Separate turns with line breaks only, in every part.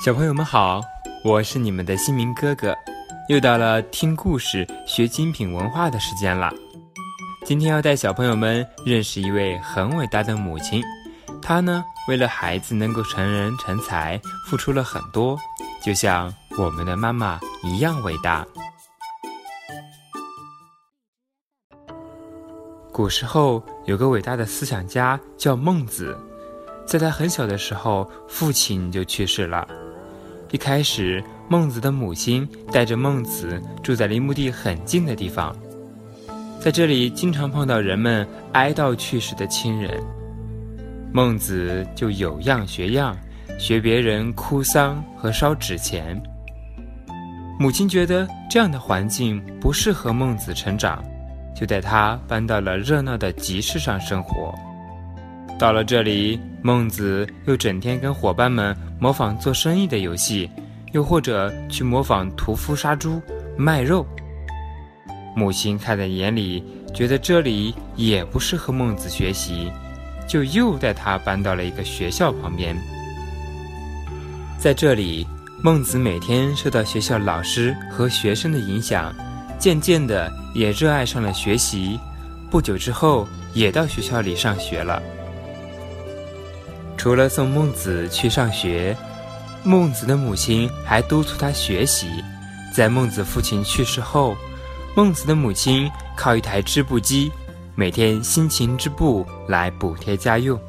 小朋友们好，我是你们的新明哥哥，又到了听故事学精品文化的时间了。今天要带小朋友们认识一位很伟大的母亲，她呢为了孩子能够成人成才，付出了很多，就像我们的妈妈一样伟大。古时候有个伟大的思想家叫孟子，在他很小的时候，父亲就去世了。一开始，孟子的母亲带着孟子住在离墓地很近的地方，在这里经常碰到人们哀悼去世的亲人，孟子就有样学样，学别人哭丧和烧纸钱。母亲觉得这样的环境不适合孟子成长，就带他搬到了热闹的集市上生活。到了这里，孟子又整天跟伙伴们模仿做生意的游戏，又或者去模仿屠夫杀猪卖肉。母亲看在眼里，觉得这里也不适合孟子学习，就又带他搬到了一个学校旁边。在这里，孟子每天受到学校老师和学生的影响，渐渐的也热爱上了学习。不久之后，也到学校里上学了。除了送孟子去上学，孟子的母亲还督促他学习。在孟子父亲去世后，孟子的母亲靠一台织布机，每天辛勤织布来补贴家用。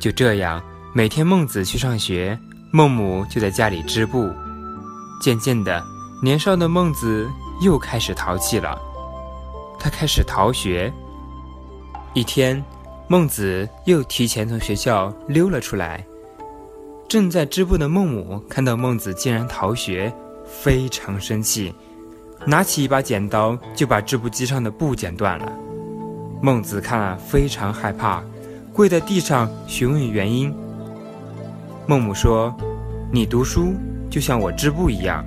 就这样，每天孟子去上学，孟母就在家里织布。渐渐的，年少的孟子又开始淘气了，他开始逃学。一天。孟子又提前从学校溜了出来。正在织布的孟母看到孟子竟然逃学，非常生气，拿起一把剪刀就把织布机上的布剪断了。孟子看了非常害怕，跪在地上询问原因。孟母说：“你读书就像我织布一样，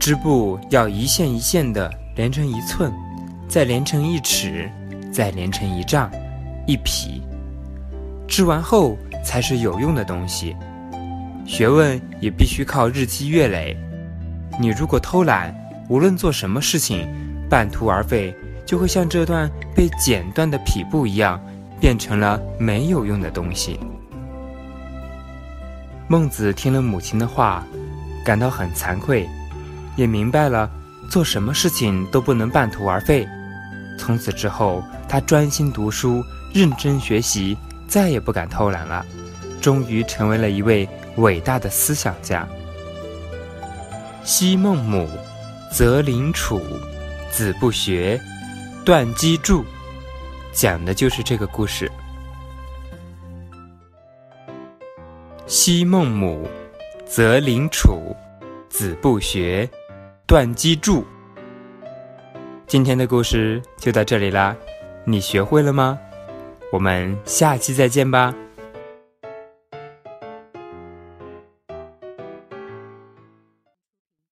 织布要一线一线的连成一寸，再连成一尺。”再连成一丈、一匹，织完后才是有用的东西。学问也必须靠日积月累。你如果偷懒，无论做什么事情，半途而废，就会像这段被剪断的匹布一样，变成了没有用的东西。孟子听了母亲的话，感到很惭愧，也明白了做什么事情都不能半途而废。从此之后，他专心读书，认真学习，再也不敢偷懒了。终于成为了一位伟大的思想家。昔孟母，择邻处，子不学，断机杼，讲的就是这个故事。昔孟母，择邻处，子不学，断机杼。今天的故事就到这里啦，你学会了吗？我们下期再见吧。